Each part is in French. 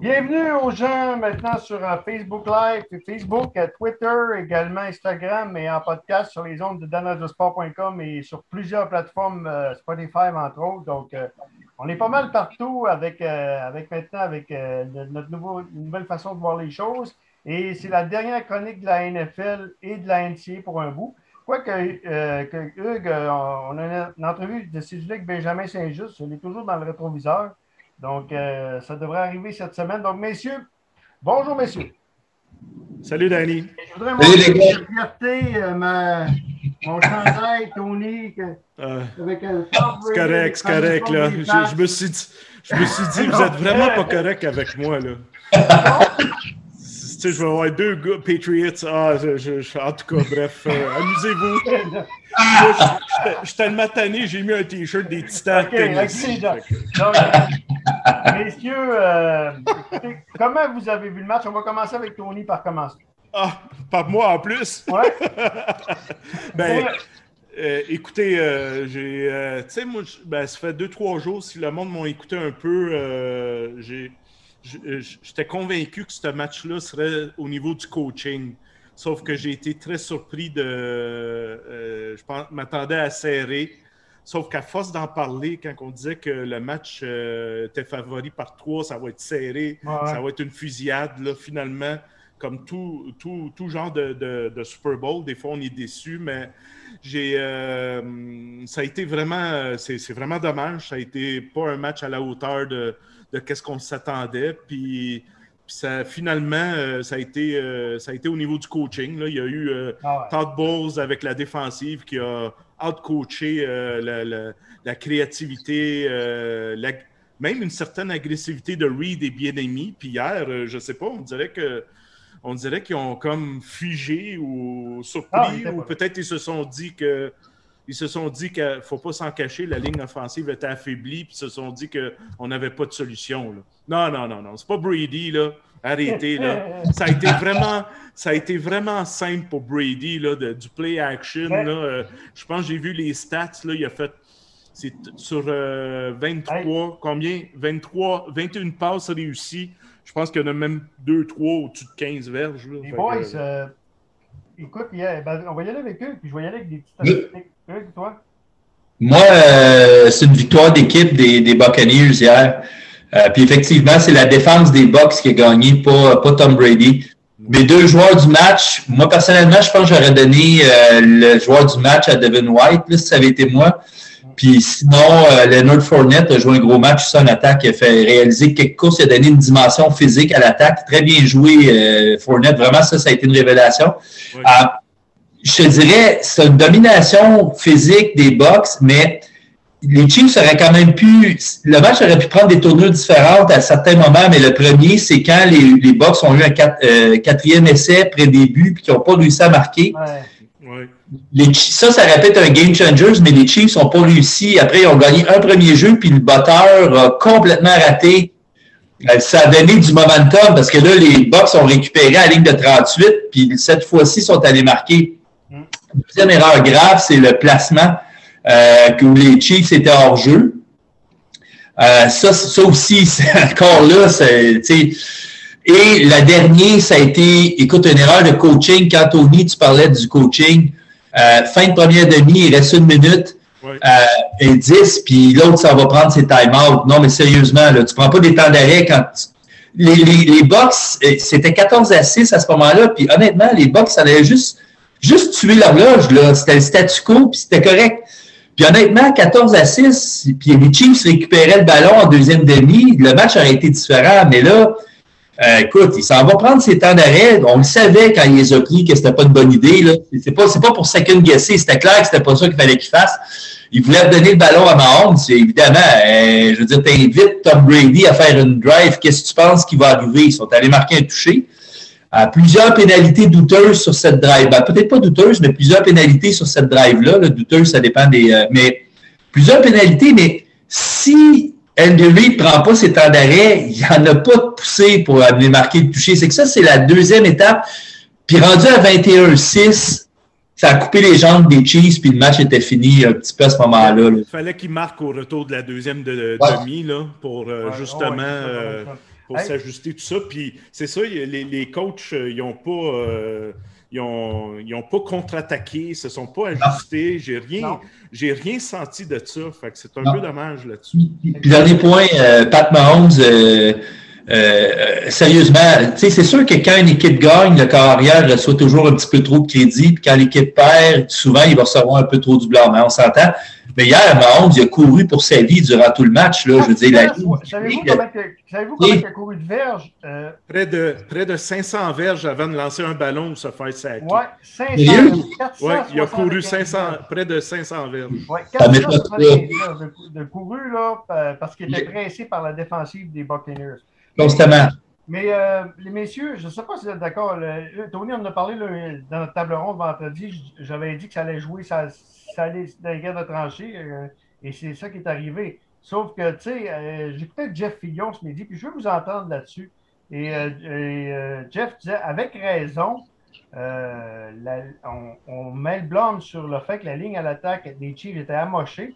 Bienvenue aux gens maintenant sur euh, Facebook Live, Facebook, euh, Twitter, également Instagram et en podcast sur les ondes de danadosport.com et sur plusieurs plateformes, euh, Spotify entre autres. Donc, on est pas mal partout avec, avec maintenant avec notre nouvelle façon de voir les choses. Et c'est la dernière chronique de la NFL et de la NCA pour un bout. Quoique, que Hugues, on a une entrevue de avec Benjamin Saint-Just, il est toujours dans le rétroviseur. Donc, euh, ça devrait arriver cette semaine. Donc, messieurs, bonjour, messieurs. Salut, Danny. Je voudrais montrer fierté, euh, ma, mon chandail, Tony, euh, avec un C'est correct, c'est correct, là. Je, me suis dit, je me suis dit, vous êtes vraiment pas correct avec moi, là. tu sais, je vais avoir deux gars Patriots. Ah, je, en tout cas, bref, amusez-vous. je, suis tellement tanné, j'ai mis un t-shirt des Titans. OK, Messieurs, euh, comment vous avez vu le match? On va commencer avec Tony par commencer. Ah, par moi en plus? Ouais. ben, euh, écoutez, euh, j'ai. tu sais, moi, ben, ça fait deux, trois jours, si le monde m'a écouté un peu. J'étais convaincu que ce match-là serait au niveau du coaching. Sauf que j'ai été très surpris de. je m'attendais à serrer. Sauf qu'à force d'en parler, quand on disait que le match euh, était favori par trois, ça va être serré, ça va être une fusillade, là, finalement, comme tout, tout, tout genre de, de, Super Bowl, des fois on est déçu, mais j'ai euh, ça a été vraiment, c'est vraiment dommage, ça a été pas un match à la hauteur de, de qu'est-ce qu'on s'attendait, puis ça, finalement, euh, ça, a été, ça a été au niveau du coaching. Là. Il y a eu ah Todd Bowles avec la défensive qui a out-coacher euh, la, créativité, euh, même une certaine agressivité de Reed et bien-aimé. Puis hier, euh, je ne sais pas, on dirait que on dirait qu'ils ont comme figé ou surpris, ah, ou peut-être ils se sont dit que ils se sont dit qu'il ne faut pas s'en cacher, la ligne offensive était affaiblie, puis ils se sont dit qu'on n'avait pas de solution. Non, non, non, non. C'est pas Brady, là. Arrêtez, là. Ça a été vraiment, ça a été vraiment simple pour Brady, là, du play action. Là. Euh, je pense que j'ai vu les stats, là. Il a fait. C'est sur 23, euh, combien? 23, 21 passes réussies. Je pense qu'il y en a même 2, 3 au-dessus de 15 verges. Les boys, euh, écoute, ben, on va y aller avec eux, puis je vais y aller avec des petites statistiques. toi? Moi, c'est une victoire d'équipe des, des Buccaneers hier. Euh, puis effectivement, c'est la défense des Bucks qui a gagné, pas, pas Tom Brady. Mes deux joueurs du match, moi personnellement, je pense que j'aurais donné euh, le joueur du match à Devin White, là, si ça avait été moi. Puis sinon, euh, Leonard Fournette a joué un gros match sur en attaque, il a fait réaliser quelques courses, il a donné une dimension physique à l'attaque. Très bien joué, euh, Fournette. Vraiment, ça, ça a été une révélation. je te dirais, c'est une domination physique des Bucks, mais les Chiefs auraient quand même pu. Le match aurait pu prendre des tournures différentes à certains moments, mais le premier, c'est quand les, les Bucks ont eu un euh, quatrième essai pré-début puis qu'ils n'ont pas réussi à marquer. Les, ça, ça répète un game changer, mais les Chiefs n'ont pas réussi. Après, ils ont gagné un premier jeu, puis le batteur a complètement raté. Euh, ça a donné du momentum parce que là, les Bucks ont récupéré à la ligne de 38, puis cette fois-ci, sont allés marquer. Mm. Deuxième erreur grave, c'est le placement euh, que les Chiefs étaient hors jeu. Euh, ça, ça aussi, c'est encore là, c'est, et la dernière, ça a été, écoute, une erreur de coaching. Quand Tony, tu parlais du coaching, euh, fin de première demi, il reste une minute et dix, puis l'autre, ça va prendre ses time-out. Non, mais sérieusement, là, tu prends pas des temps d'arrêt quand les, les, les box, c'était 14 à 6 à ce moment-là, puis honnêtement, les box, ça allait juste, juste tuer l'horloge, là. C'était le statu quo, puis c'était correct. Puis honnêtement, 14 à 6, puis les Chiefs récupéraient le ballon en deuxième demi, le match aurait été différent. Mais là, euh, écoute, il s'en va prendre ses temps d'arrêt. On le savait quand il les a pris que c'était pas une bonne idée. Là. C'est pas, c'est pas pour second guesser. C'était clair que c'était pas ça qu'il fallait qu'il fasse. Il voulait donner le ballon à Mahomes. Évidemment, euh, je veux dire, t'invites Tom Brady à faire une drive. Qu'est-ce que tu penses qui va arriver? Ils sont allés marquer un toucher plusieurs pénalités douteuses sur cette drive. Ben, peut-être pas douteuses, mais plusieurs pénalité sur cette drive-là. Le douteuse, ça dépend des. Euh, mais plusieurs pénalités, mais si Andy ne prend pas ses temps d'arrêt, il n'y en a pas de poussée pour aller marquer le toucher. C'est que ça, c'est la deuxième étape. Puis rendu à 21-6, ça a coupé les jambes des Chiefs, puis le match était fini un petit peu à ce moment-là. Il fallait qu'il marque au retour de la deuxième de, demi, là, pour euh, justement euh, pour s'ajuster tout ça. Puis c'est ça, les, les coachs, ils n'ont pas ils n'ont pas contre-attaqué, ils ne se sont pas ajustés. J'ai rien, rien senti de ça. c'est un peu dommage là-dessus. Puis, dernier point, euh, Pat Mahomes, euh, euh, sérieusement, c'est sûr que quand une équipe gagne, le carrière reçoit toujours un petit peu trop de crédit. Puis quand l'équipe perd, souvent, il va recevoir un peu trop du blanc. Mais on s'entend. Mais hier, Mahomes, il a couru pour sa vie durant tout le match. Là, je veux dire, la Savez-vous comment, il a couru de verges? Euh, près, de, près de 500 verges avant de lancer un ballon ou se faire saquer. Oui, 500 ouais, il a couru 500, près de 500 verges. Oui, 400 de, de couru là, parce qu'il était pressé par la défensive des Buccaneers. Constamment. Mais euh, les messieurs, je ne sais pas si vous êtes d'accord. Tony on en a parlé dans notre table ronde vendredi. J'avais dit que ça allait jouer, ça, allait dans les guerres de tranchées. Euh, et c'est ça qui est arrivé. Sauf que, tu sais, euh, peut-être Jeff Fillon ce midi, puis je veux vous entendre là-dessus. Et, Jeff disait, avec raison, on, on, met le blâme sur le fait que la ligne à l'attaque des Chiefs était amochée.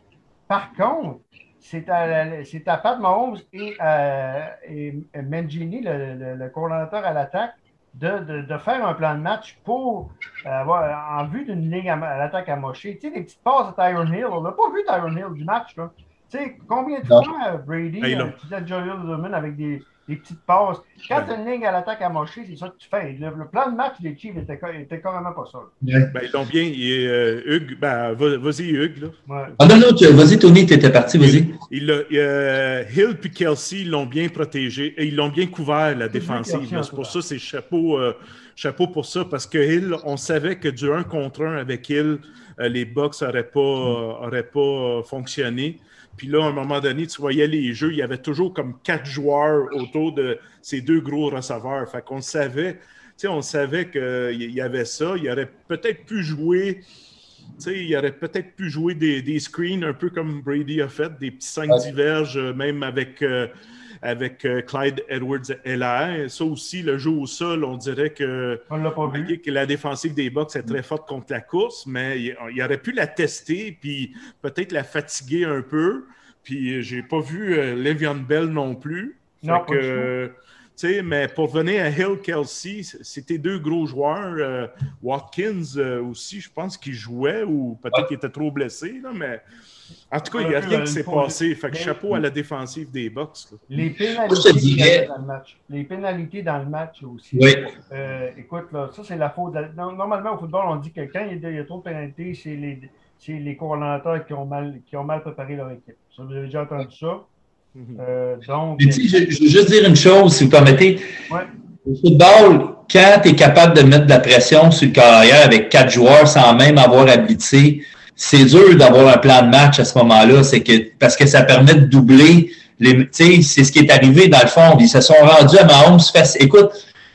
Par contre, c'est à, Pat Mahomes et, euh, et Mangini, le, le, coordonnateur à l'attaque, de, de, faire un plan de match pour avoir en vue d'une ligne à, l'attaque amochée. Tu sais, des petites passes à Tyron Hill. On n'a pas vu Tyron Hill du match. Là. Tu sais, combien de fois Brady, hey, euh, Joel avec des, des petites passes. Quand tu as une ligne à l'attaque à mocher, c'est ça que tu fais. Le, plan de match des Chiefs était, était carrément pas ça. Ben, ils l'ont bien. Euh, Hugues, ben, vas-y, Hugues. Là. Ah non, non, vas-y, Tony, tu étais parti, vas-y. Il, euh, Hill et Kelsey l'ont bien protégé et ils l'ont bien couvert, la défensive. C'est pour ça, c'est chapeau, euh, chapeau pour ça, parce que Hill, on savait que du 1 contre 1 avec Hill, les Bucks n'auraient pas, auraient pas fonctionné. Puis là, à un moment donné, tu voyais les jeux, il y avait toujours comme quatre joueurs autour de ces deux gros receveurs. Fait qu'on savait, tu sais, on savait qu'il y avait ça. Il aurait peut-être pu jouer, tu sais, il aurait peut-être pu jouer des, screens un peu comme Brady a fait, des petits 5 diverges, même avec. Euh, avec euh, Clyde Edwards là. Ça aussi, le jeu au sol, on dirait que, que la défensive des Bucks est très forte contre la course, mais il, aurait pu la tester puis peut-être la fatiguer un peu. Puis j'ai pas vu euh, Le'Veon Bell non plus. Non, que, mais pour venir à Hill Kelsey, c'était deux gros joueurs. Euh, Watkins aussi, je pense qu'il jouait ou peut-être qu'il était trop blessé, là, mais en tout cas, il n'y a rien qui s'est passé. Fait que chapeau à la défensive des Bucks. Les pénalités dans le match. Les pénalités dans le match aussi. Oui. Euh, écoute, là, ça, c'est la faute. Normalement, au football, on dit que quand il y a, trop de pénalités, c'est les, les coordonnateurs qui ont, mal, qui ont mal préparé leur équipe. Ça, vous avez déjà entendu ça? Mhm. Euh, donc, je, je, veux juste dire une chose, si vous permettez. Ouais. Au football, quand tu es capable de mettre de la pression sur le carrière avec quatre joueurs sans même avoir habité c'est dur d'avoir un plan de match à ce moment-là, c'est que parce que ça permet de doubler les. C'est ce qui est arrivé dans le fond. Ils se sont rendus à Mahomes. Écoute,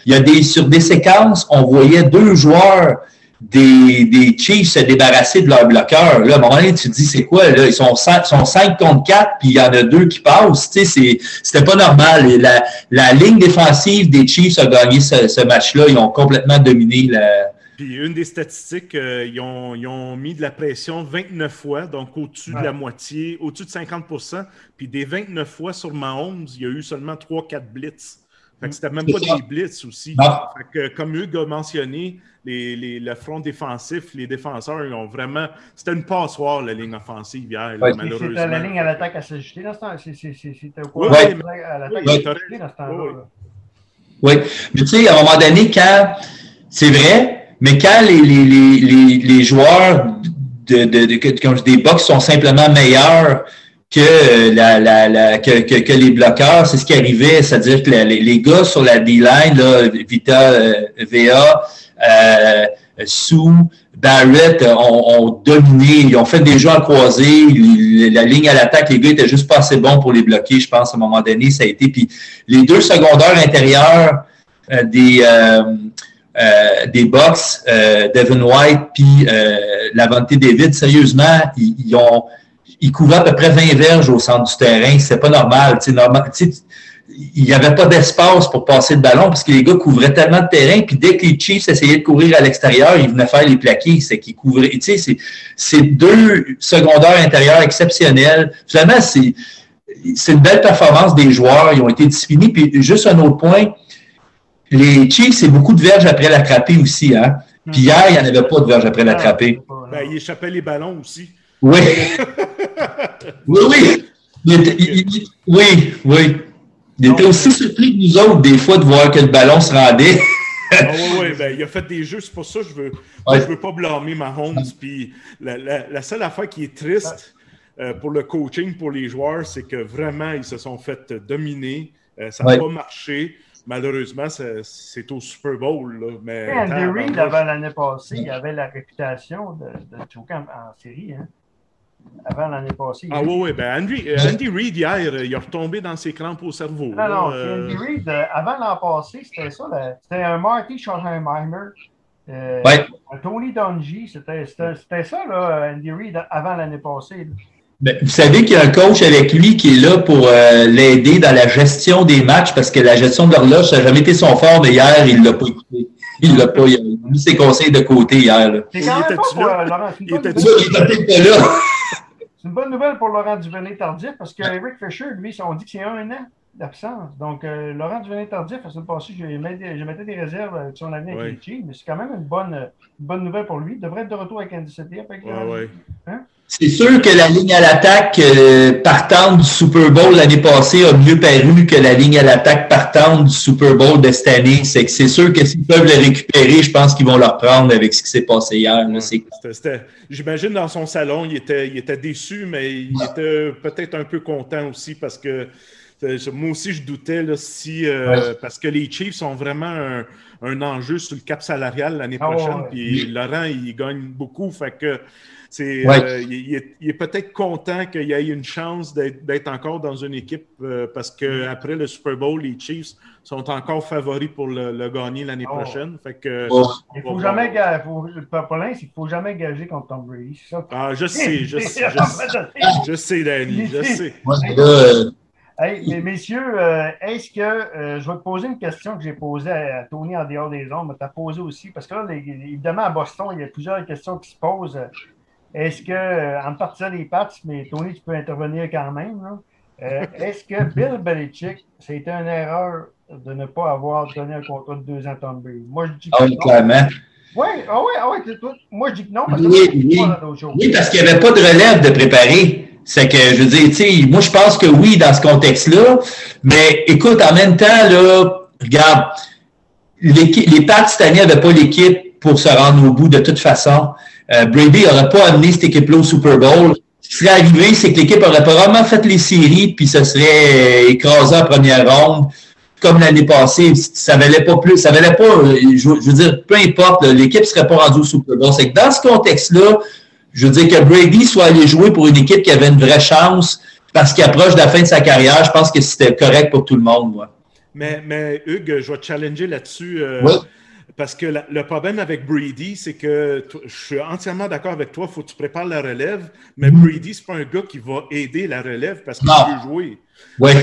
il y a des sur des séquences, on voyait deux joueurs des, des Chiefs se débarrasser de leur bloqueur. Là, à un moment donné, tu te dis, c'est quoi? Là? Ils sont 5, sont contre 4, puis il y en a deux qui passent. C'était pas normal. la, la ligne défensive des Chiefs a gagné ce, ce match-là. Ils ont complètement dominé la, puis une des statistiques, euh, ils, ont, mis de la pression 29 fois, donc au-dessus de la moitié, au-dessus de 50% Puis des 29 fois sur Mahomes, il y a eu seulement 3-4 blitz. Fait que c'était même pas des blitz aussi. Fait que, comme Hugues a mentionné, les, les, le front défensif, les défenseurs, ils ont vraiment. C'était une passoire, la ligne offensive hier, malheureusement. C'était la ligne à l'attaque à s'ajuster dans ce temps C'était au courant oui, à l'attaque à s'ajuster dans ce temps-là. Oui, mais tu sais, à un moment donné, quand. C'est vrai, mais quand les, les, les, les joueurs de, de, de, des box sont simplement meilleurs que, la, la, la que, que, les bloqueurs, c'est ce qui arrivait, c'est-à-dire que les, les, gars sur la D-line, Vita, euh, VA, euh, Sou, Barrett ont, ont, dominé, ils ont fait des jeux en croisés, la ligne à l'attaque, les gars étaient juste pas assez bons pour les bloquer, je pense, à un moment donné, ça a été. Puis les deux secondaires intérieurs euh, des euh, des box, euh, Devin White puis euh, Lavante David, sérieusement, ils, ont ils couvraient à peu près 20 verges au centre du terrain. C'est pas normal. normal il n'y avait pas d'espace pour passer le ballon parce que les gars couvraient tellement de terrain. Puis dès que les Chiefs essayaient de courir à l'extérieur, ils venaient faire les plaqués. C'est qu'ils couvraient. Tu sais, c'est deux secondaires intérieurs exceptionnels. Finalement, c'est une belle performance des joueurs. Ils ont été disciplinés. Puis juste un autre point, les Chiefs, c'est beaucoup de verges après l'attraper aussi. Hein? Puis hier, il n'y en avait pas de verges après l'attraper. Ben, il échappait les ballons aussi. Oui. oui, oui. oui, oui. Il était aussi surpris que nous autres, des fois, de voir que le ballon se rendait. ah oui, oui, ben, il a fait des jeux, c'est pour ça que je veux, je veux pas blâmer Mahomes. Puis la, la, seule affaire qui est triste euh, pour le coaching, pour les joueurs, c'est que vraiment, ils se sont fait dominer. Euh, ça n'a pas marché. Malheureusement, c'est au Super Bowl. Là, mais Andy Reid, avant l'année passée, il avait la réputation de, de choquer en série. Hein? avant l'année passée. Ah oui, oui. Ben Andy, euh, Andy Reid, hier, il est retombé dans ses crampes au cerveau. Non, non, euh... Andy Reid, euh, avant l'an passé, c'était ça. C'était un Marty. Euh, ouais. Un Tony Dungy, c'était ça, là, Andy Reid, avant l'année passée. Ben, vous savez qu'il y a un coach avec lui qui est là pour euh, l'aider dans la gestion des matchs parce que la gestion de l'horloge, ça n'a jamais été son fort, mais hier, il ne l'a pas écouté. Il l'a pas, il a mis ses conseils de côté hier. C'est quand même pas, Laurent. Il était là. C'est une bonne nouvelle pour Laurent Duvernay-Tardif parce que Eric Fisher, lui, on dit que c'est un an d'absence. Donc, euh, Laurent Duvernay-Tardif, la semaine passée, je, mettais des réserves euh, sur l'avenir avec les mais c'est quand même une bonne, une bonne nouvelle pour lui. Il devrait être de retour avec Andy City. Avec, ouais, hein? C'est sûr que la ligne à l'attaque euh, partante du Super Bowl l'année passée a mieux paru que la ligne à l'attaque partante du Super Bowl de cette année. C'est que c'est sûr que s'ils peuvent le récupérer, je pense qu'ils vont le reprendre avec ce qui s'est passé hier. J'imagine dans son salon, il était, il était déçu, mais il était peut-être un peu content aussi parce que euh, moi aussi, je doutais là, si, euh, parce que les Chiefs sont vraiment un, un, enjeu sur le cap salarial l'année ah prochaine. Puis Laurent, il gagne beaucoup. Fait que euh, il, est, peut-être content qu'il y ait une chance d'être encore dans une équipe euh, parce qu'après le Super Bowl, les Chiefs sont encore favoris pour le, gagner l'année oh. prochaine. Fait que, il faut jamais faut, il faut jamais gager contre Tom Brady. Ah, je sais, je sais, je sais, Danny, je sais. Hey, messieurs, euh, est-ce que je vais te poser une question que j'ai posée à, Tony en dehors des ondes, mais tu as posé aussi, parce que là, évidemment, à Boston, il y a plusieurs questions qui se posent. Est-ce que, euh, en partant des Pats, mais Tony, tu peux intervenir quand même, euh, est-ce que Bill Belichick, c'était une erreur de ne pas avoir donné un contrat de deux ans à Tom Brady? Moi, je dis que ah, oui, clairement. Oui, ah oui, ah oui, moi je dis que non. Parce que oui, oui. oui, parce qu'il n'y avait pas de relève de préparer. C'est que, je veux dire, tu sais, moi je pense que oui, dans ce contexte-là, mais écoute, en même temps, là, regarde, les Pats cette année n'avaient pas l'équipe pour se rendre au bout de toute façon. Euh, Brady n'aurait pas amené cette équipe-là au Super Bowl. Ce qui serait arrivé, c'est que l'équipe aurait probablement fait les séries, puis ça serait écrasé en première ronde. Comme l'année passée, ça valait pas plus, ça valait pas, euh, je, veux dire, peu importe, l'équipe ne serait pas rendue au Super Bowl. C'est que dans ce contexte-là, je veux dire que Brady soit allé jouer pour une équipe qui avait une vraie chance parce qu'il approche de la fin de sa carrière, je pense que c'était correct pour tout le monde. Moi. Mais, mais Hugues, je vais te challenger là-dessus. Euh, oui. Parce que le problème avec Brady, c'est que je suis entièrement d'accord avec toi, il faut que tu prépares la relève, mais mm-hmm. Brady, c'est pas un gars qui va aider la relève parce qu'il veut jouer. Ouais.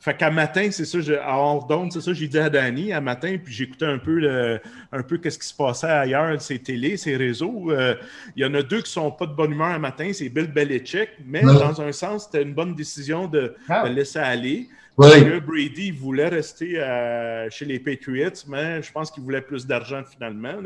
Fait, qu'à matin, c'est ça, à Hors c'est ça, j'ai dit à Danny à matin, puis j'écoutais un peu le, un peu qu'est-ce qui se passait ailleurs, ces télés, ces réseaux. Euh, il y en a deux qui sont pas de bonne humeur à matin, c'est Bill Belichick, mais dans un sens, c'était une bonne décision de, ah. de laisser aller. Brady voulait rester chez les Patriots, mais je pense qu'il voulait plus d'argent finalement.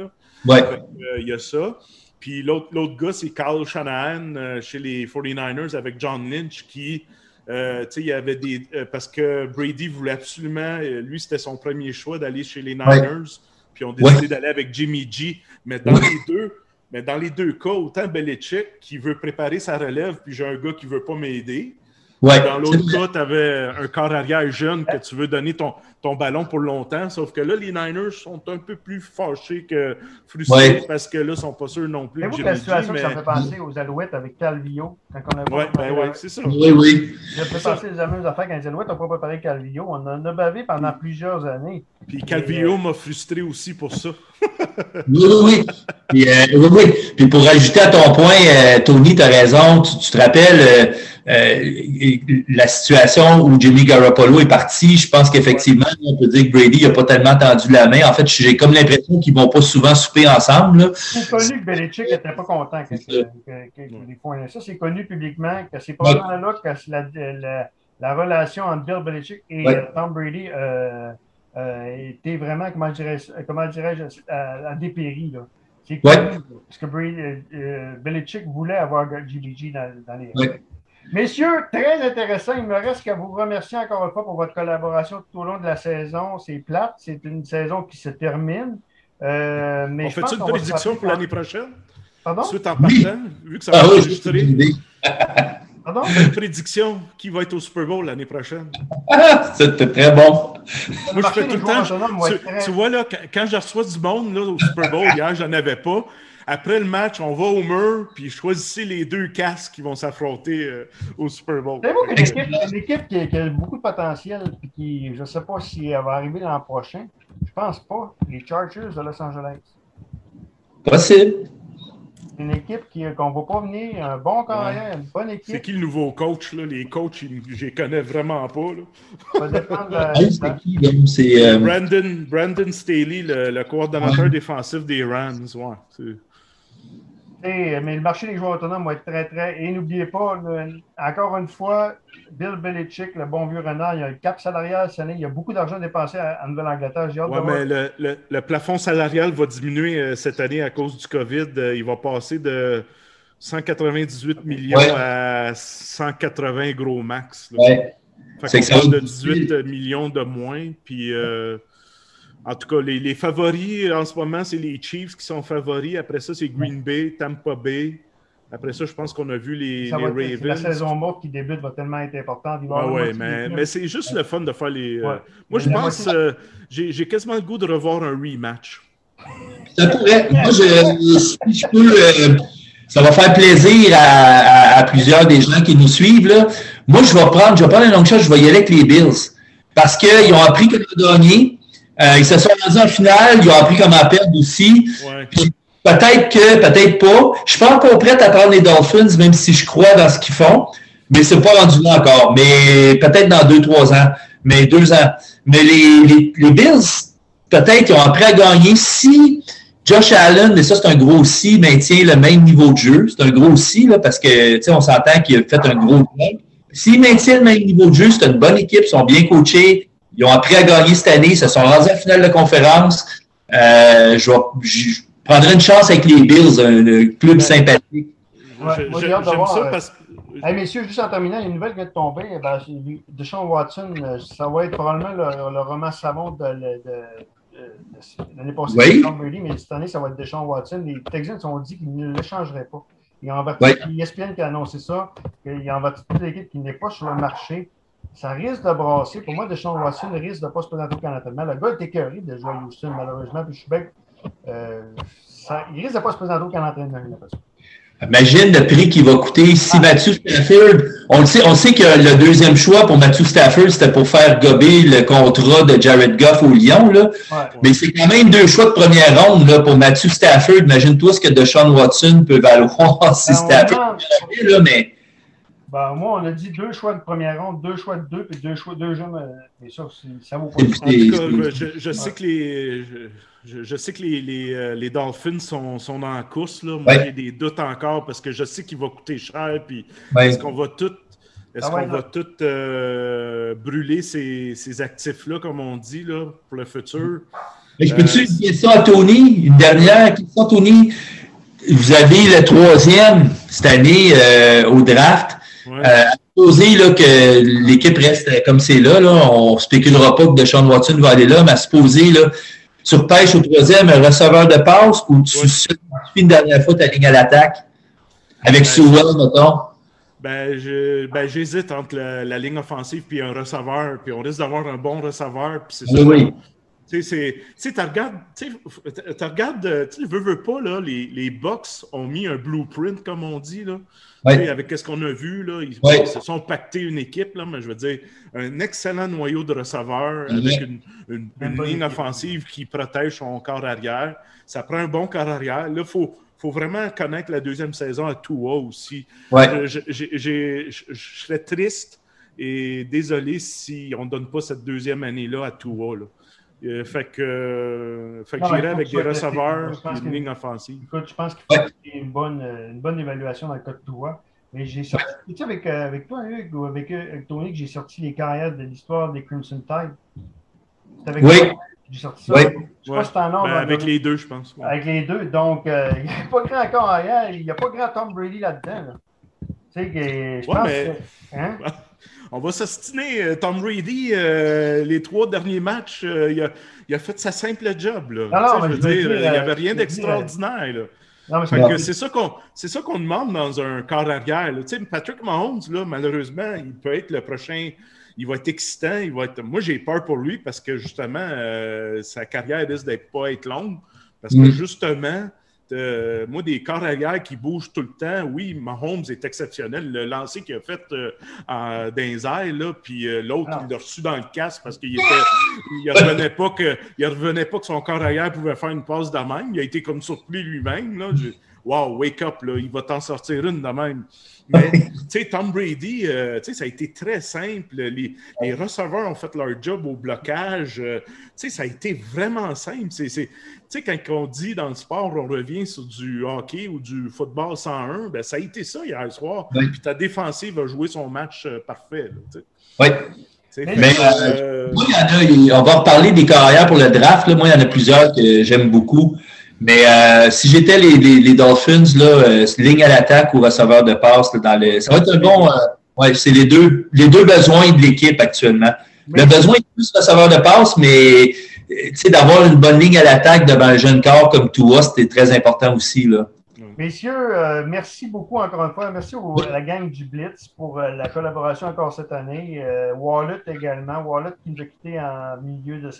Euh, il y a ça. Puis l'autre gars, c'est Carl Shanahan euh, chez les 49ers avec John Lynch qui. Euh, il y avait des. parce que Brady voulait absolument. Lui, c'était son premier choix d'aller chez les Niners. Puis on décidé d'aller avec Jimmy G. Mais dans les deux. Mais dans les deux cas, autant Belichick qui veut préparer sa relève, puis j'ai un gars qui ne veut pas m'aider. Dans l'autre cas, tu avais un corps arrière jeune que tu veux donner ton, ton ballon pour longtemps. Sauf que là, les Niners sont un peu plus fâchés que frustrés parce que là, ils ne sont pas sûrs non plus. C'est vous la situation mais... que ça fait penser aux Alouettes avec Calvillo quand on a Oui, ben ouais, c'est ça. Oui, oui. Ça fait penser les mêmes affaires quand les Alouettes n'ont pas préparé Calvillo. On en a bavé pendant plusieurs années. Puis Calvillo m'a frustré aussi pour ça. oui, oui, Puis, euh, oui, oui. Puis pour ajouter à ton point, euh, Tony, tu as raison. Tu, te rappelles, euh, la situation où Jimmy Garoppolo est parti, je pense qu'effectivement, on peut dire que Brady n'a pas tellement tendu la main. En fait, j'ai comme l'impression qu'ils ne vont pas souvent souper ensemble. C'est connu que Belichick n'était pas content que, que, ça. c'est connu publiquement que c'est pas là que la, la, la, relation entre Bill Belichick et Tom Brady euh, euh, était vraiment, comment dirais-je, comment dirais à. C'est connu parce que Brady, euh, Belichick voulait avoir GBG dans, dans les. Messieurs, très intéressant. Il me reste qu'à vous remercier encore une fois pour votre collaboration tout au long de la saison. C'est plate, c'est une saison qui se termine. Euh, mais on fait une prédiction pour l'année prochaine? Pardon? Suite en partant, vu que ça va oui, enregistrer. Pardon? Une prédiction qui va être au Super Bowl l'année prochaine. C'était très bon. Moi, je fais tout le temps. Tu, vois, là, quand je reçois du monde là, au Super Bowl, hier, j'en avais pas. Après le match, on va au mur, puis choisissez les deux casques qui vont s'affronter euh, au Super Bowl. C'est une équipe, qui, a beaucoup de potentiel, puis qui, je ne sais pas si elle va arriver l'an prochain. Je pense pas. Les Chargers de Los Angeles. Possible. Une équipe qu'on ne va pas venir, un bon carrière, une bonne équipe. C'est qui le nouveau coach? Là? Les coachs, je les connais vraiment pas. Là. Ça la... c'est qui? C'est, euh... Brandon, Brandon Staley, le, le coordonnateur défensif des Rams. Ouais, mais le marché des joueurs autonomes va être très, très. Et n'oubliez pas, encore une fois, Bill Belichick, le bon vieux renard, il y a un cap salarial cette année. Il y a beaucoup d'argent dépensé en Nouvelle-Angleterre. Oui, mais le, le, plafond salarial va diminuer euh, cette année à cause du COVID. Euh, il va passer de 198 millions à 180 gros max. Ouais. Fait qu'on de 18 millions de moins. Puis. Euh, en tout cas, les, favoris en ce moment, c'est les Chiefs qui sont favoris. Après ça, c'est Green Bay, Tampa Bay. Après ça, je pense qu'on a vu les, les Ravens. La saison morte qui débute va tellement être importante. Ah oui, mais, mais c'est juste le fun de faire les. Euh, moi, je pense, euh, j'ai quasiment le goût de revoir un rematch. Ça pourrait. Moi, je, je peux. Euh, ça va faire plaisir à, plusieurs des gens qui nous suivent. Là. Moi, je vais prendre, je vais prendre un long shot, je vais y aller avec les Bills. Parce qu'ils ont appris que le dernier. Euh, ils se sont rendus en finale, ils ont appris comment perdre aussi. Peut-être que, peut-être pas. Je suis pas encore prêt à prendre les Dolphins, même si je crois dans ce qu'ils font. Mais c'est pas rendu là encore. Mais peut-être dans deux, trois ans. Mais deux ans. Mais les, les, Bills, peut-être, ils ont appris à gagner si Josh Allen, mais ça, c'est un gros si, maintient le même niveau de jeu. C'est un gros si, là, parce que, tu sais, on s'entend qu'il a fait un gros S'il maintient le même niveau de jeu, c'est une bonne équipe, ils sont bien coachés, ils ont appris à gagner cette année. Ils se sont rendus en finale de conférence. Euh, je, prendrai une chance avec les Bills, un, club sympathique. J'aime ça parce que. Hey, messieurs, juste en terminant, il y a une nouvelle qui vient de tomber. Eh ben, Deshaun Watson, euh, ça va être probablement le, roman savant de, l'année passée. Oui. mais cette année, ça va être Deshaun Watson. Les Texans ont dit qu'ils ne l'échangeraient pas. Il y a. ESPN qui a annoncé ça, qu'il y a en toute l'équipe qui n'est pas sur le marché ça risque de brasser. Pour moi, Deshaun Watson risque de ne pas se présenter au Canada. Le gars est écœuré de jouer à Houston, malheureusement. Puis je suis bien, euh, ça, il risque de ne pas se présenter au Canada. Imagine le prix qu'il va coûter si Matthew Stafford. On le sait, on sait que le deuxième choix pour Matthew Stafford, c'était pour faire gober le contrat de Jared Goff au Lyon. Là. Mais c'est quand même deux choix de première ronde là, pour Matthew Stafford. Imagine-toi ce que Deshaun Watson peut valoir si ben, Stafford. Là, mais ben, moi, on a dit deux choix de première ronde, deux choix de deux, puis deux choix de deux jeunes. Mais ça, ça vaut pas. En tout cas, je, je sais que les. Je, je, sais que les, les, euh, les Dolphins sont, sont, dans la course. Là. Moi, j'ai des doutes encore parce que je sais qu'il va coûter cher. Puis est-ce qu'on va tout, est-ce ah qu'on va tout euh, brûler ces, ces actifs-là, comme on dit, là, pour le futur? Mais je peux-tu euh, dire ça à Tony? Une dernière question, Tony? Vous avez le troisième cette année au draft. Ouais. Euh, supposer là, que l'équipe reste comme c'est là, là, on ne spéculera pas que Deshaun Watson va aller là, mais à supposer, là, tu repêches au troisième un receveur de passe ou tu une dernière fois ta ligne à l'attaque avec ben, Sewell, mettons? Ben, je, ben, j'hésite entre la, la, ligne offensive et un receveur, puis on risque d'avoir un bon receveur. Puis c'est oui, oui. Tu sais, tu regardes, tu regardes, tu veux, veux pas, là, les, les Bucks ont mis un blueprint, comme on dit, là. Avec ce qu'on a vu, là, ils, se sont pactés une équipe, là, mais je veux dire, un excellent noyau de receveurs avec une, une, ligne offensive qui protège son corps arrière. Ça prend un bon corps arrière. Là, il faut, faut vraiment connaître la deuxième saison à Tua aussi. Ouais. Je, je, serais triste et désolé si on ne donne pas cette deuxième année-là à Tua. Euh, fait que, fait que j'irai avec des receveurs et une ligne offensive. Écoute, je pense qu'il faut une bonne, une bonne évaluation dans le cas de Tua. Mais j'ai sorti, tu sais, avec, euh, avec toi, Hugues, ou avec, euh, avec Tony, que j'ai sorti les carrières de l'histoire des Crimson Tide. Avec oui. J'ai sorti ça. Oui. Je sais pas ben, avec les deux, je pense. Avec les deux. Donc, il n'y a pas grand encore arrière. Il n'y a pas grand Tom Brady là-dedans. Tu sais, que je pense que, hein? on va s'ostiner. Euh, Tom Brady, euh, les trois derniers matchs, euh, il, a, il, a, fait sa simple job. Là. Non, je veux dire, il n'y avait rien d'extraordinaire. C'est ça qu'on ça qu'on demande dans un corps arrière. Patrick Mahomes, là, malheureusement, il peut être le prochain. Il va être excitant. Il va être... Moi, j'ai peur pour lui parce que justement, sa carrière risque d'être pas être longue. Parce que mm. justement, euh, moi, des corps arrière qui bougent tout le temps, oui, Mahomes est exceptionnel. Le lancer qu'il a fait euh, airs, là, puis euh, l'autre, il l'a reçu dans le casque parce qu'il ne revenait, pas que, revenait pas que son corps arrière pouvait faire une passe de même. Il a été comme surpris lui-même. Wow, wake up, là, il va t'en sortir une de même. Mais, tu sais, Tom Brady, euh, tu sais, ça a été très simple. Les, les, receveurs ont fait leur job au blocage. Euh, tu sais, ça a été vraiment simple. Tu sais, quand on dit dans le sport, on revient sur du hockey ou du football 101, ben, ça a été ça hier soir. Puis ta défensive a joué son match euh, parfait. oui. Mais moi, il y en a, on va reparler des carrières pour le draft. Là. Moi, il y en a plusieurs que j'aime beaucoup. Mais euh, si j'étais les, les, Dolphins, là, euh, ligne à l'attaque ou receveur de passe, là, dans le, ça va être un bon. Euh, ouais, c'est les deux, les deux besoins de l'équipe actuellement. Le besoin est plus receveur de passe, mais d'avoir une bonne ligne à l'attaque devant un jeune corps comme toi, c'était très important aussi. Là. Messieurs, euh, merci beaucoup encore une fois. Merci à la gang du Blitz pour euh, la collaboration encore cette année. Euh, Wallet également. Wallet qui nous a quittés en milieu de,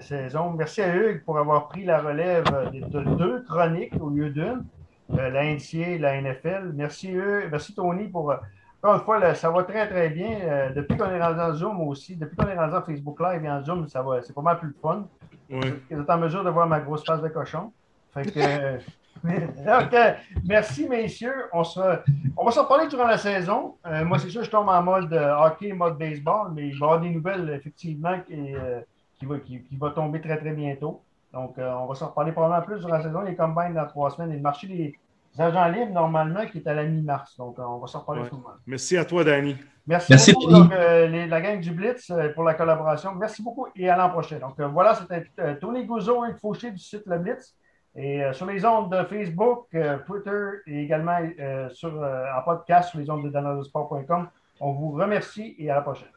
saison. Merci à Hugues pour avoir pris la relève de, deux chroniques au lieu d'une, la NCA et la NFL. Merci Hugues. Merci Tony pour. encore une fois, ça va très, très bien. depuis qu'on est rendu en Zoom aussi, depuis qu'on est rendu en Facebook Live et en Zoom, ça va, c'est pas mal plus fun. Oui. Vous êtes en mesure de voir ma grosse face de cochon. Fait que, OK. Merci, messieurs. On, se, on va s'en parler durant la saison. Euh, moi, c'est sûr, je tombe en mode euh, hockey, mode baseball, mais il va y avoir des nouvelles, effectivement, qui, euh, qui, va, qui, va, tomber très, très bientôt. Donc, on va s'en reparler probablement plus durant la saison. Les combines dans trois semaines et le marché des agents libres, normalement, qui est à la mi-mars. Donc, on va s'en reparler ouais. souvent. Merci à toi, Danny. Merci, beaucoup, donc, la gang du Blitz, pour la collaboration. Merci beaucoup et à l'an prochain. Donc, voilà, c'était Tony Gouzeau, un fauché du site Le Blitz. Et euh, sur les ondes de Facebook, euh, Twitter et également euh, sur, en podcast sur les ondes de danadesport.com. On vous remercie et à la prochaine.